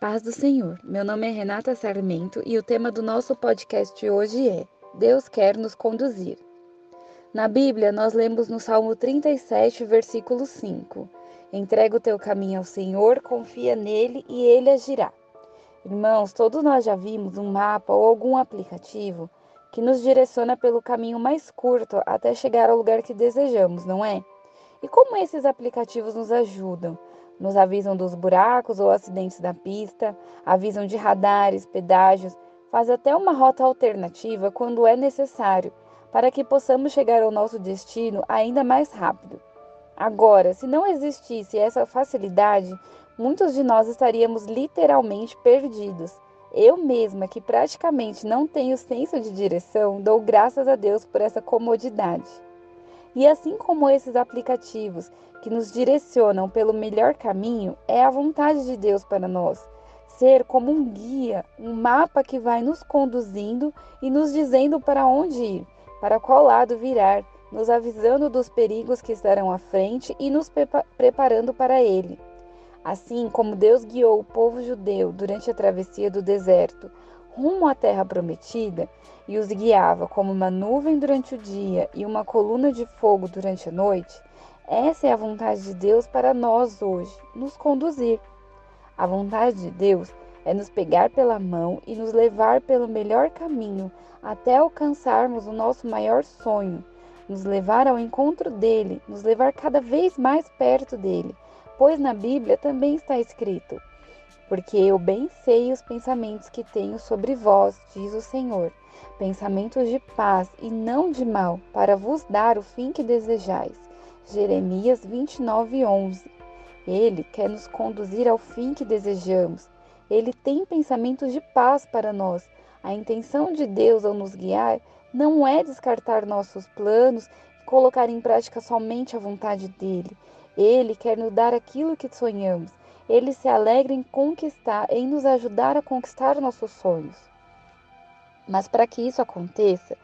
Paz do Senhor. Meu nome é Renata Sarmento e o tema do nosso podcast hoje é Deus quer nos conduzir. Na Bíblia, nós lemos no Salmo 37, versículo 5: Entrega o teu caminho ao Senhor, confia nele e ele agirá. Irmãos, todos nós já vimos um mapa ou algum aplicativo que nos direciona pelo caminho mais curto até chegar ao lugar que desejamos, não é? E como esses aplicativos nos ajudam? Nos avisam dos buracos ou acidentes da pista, avisam de radares, pedágios, faz até uma rota alternativa quando é necessário, para que possamos chegar ao nosso destino ainda mais rápido. Agora, se não existisse essa facilidade, muitos de nós estaríamos literalmente perdidos. Eu mesma, que praticamente não tenho senso de direção, dou graças a Deus por essa comodidade. E assim como esses aplicativos que nos direcionam pelo melhor caminho, é a vontade de Deus para nós. Ser como um guia, um mapa que vai nos conduzindo e nos dizendo para onde ir, para qual lado virar, nos avisando dos perigos que estarão à frente e nos preparando para ele. Assim como Deus guiou o povo judeu durante a travessia do deserto rumo à terra prometida e os guiava como uma nuvem durante o dia e uma coluna de fogo durante a noite, essa é a vontade de Deus para nós hoje, nos conduzir. A vontade de Deus é nos pegar pela mão e nos levar pelo melhor caminho até alcançarmos o nosso maior sonho, nos levar ao encontro dele, nos levar cada vez mais perto dele, pois na Bíblia também está escrito: porque eu bem sei os pensamentos que tenho sobre vós, diz o Senhor, pensamentos de paz e não de mal, para vos dar o fim que desejais. Jeremias 29, 11. Ele quer nos conduzir ao fim que desejamos. Ele tem pensamentos de paz para nós. A intenção de Deus ao nos guiar não é descartar nossos planos e colocar em prática somente a vontade dele. Ele quer nos dar aquilo que sonhamos. Ele se alegra em conquistar, em nos ajudar a conquistar nossos sonhos. Mas para que isso aconteça,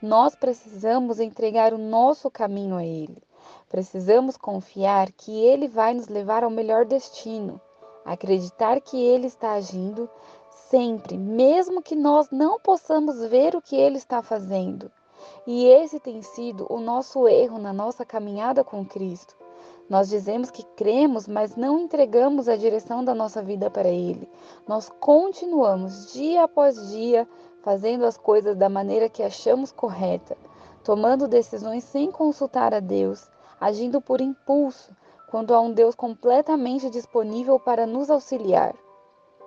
nós precisamos entregar o nosso caminho a Ele. Precisamos confiar que Ele vai nos levar ao melhor destino. Acreditar que Ele está agindo sempre, mesmo que nós não possamos ver o que Ele está fazendo. E esse tem sido o nosso erro na nossa caminhada com Cristo. Nós dizemos que cremos, mas não entregamos a direção da nossa vida para Ele. Nós continuamos dia após dia fazendo as coisas da maneira que achamos correta, tomando decisões sem consultar a Deus, agindo por impulso, quando há um Deus completamente disponível para nos auxiliar.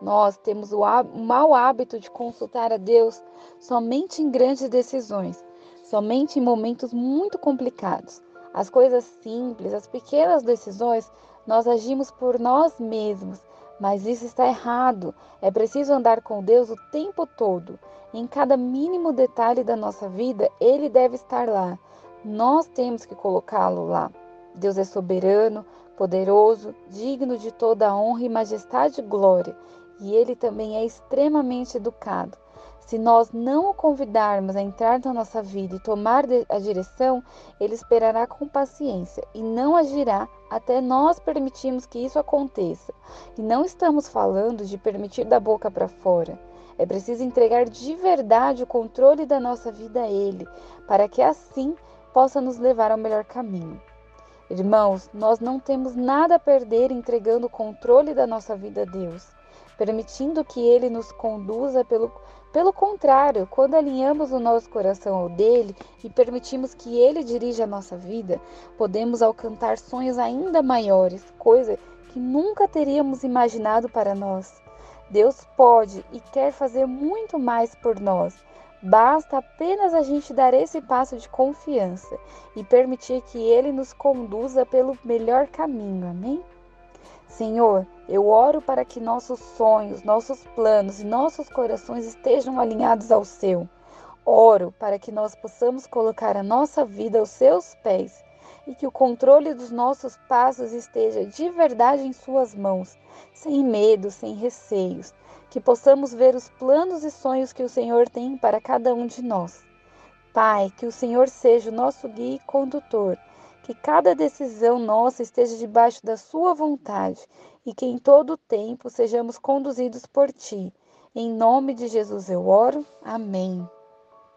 Nós temos o, mau hábito de consultar a Deus somente em grandes decisões, somente em momentos muito complicados. As coisas simples, as pequenas decisões, nós agimos por nós mesmos, mas isso está errado. É preciso andar com Deus o tempo todo. Em cada mínimo detalhe da nossa vida, Ele deve estar lá. Nós temos que colocá-lo lá. Deus é soberano, poderoso, digno de toda honra e majestade e glória, e Ele também é extremamente educado. Se nós não o convidarmos a entrar na nossa vida e tomar a direção, ele esperará com paciência e não agirá até nós permitirmos que isso aconteça. E não estamos falando de permitir da boca para fora. É preciso entregar de verdade o controle da nossa vida a Ele, para que assim possa nos levar ao melhor caminho. Irmãos, nós não temos nada a perder entregando o controle da nossa vida a Deus, permitindo que Ele nos conduza pelo pelo contrário, quando alinhamos o nosso coração ao dele e permitimos que ele dirija a nossa vida, podemos alcançar sonhos ainda maiores, coisa que nunca teríamos imaginado para nós. Deus pode e quer fazer muito mais por nós. Basta apenas a gente dar esse passo de confiança e permitir que Ele nos conduza pelo melhor caminho. Amém? Senhor, eu oro para que nossos sonhos, nossos planos e nossos corações estejam alinhados ao seu. Oro para que nós possamos colocar a nossa vida aos seus pés e que o controle dos nossos passos esteja de verdade em Suas mãos, sem medo, sem receios, que possamos ver os planos e sonhos que o Senhor tem para cada um de nós. Pai, que o Senhor seja o nosso guia e condutor Que cada decisão nossa esteja debaixo da Sua vontade e que em todo o tempo sejamos conduzidos por Ti. Em nome de Jesus eu oro. Amém.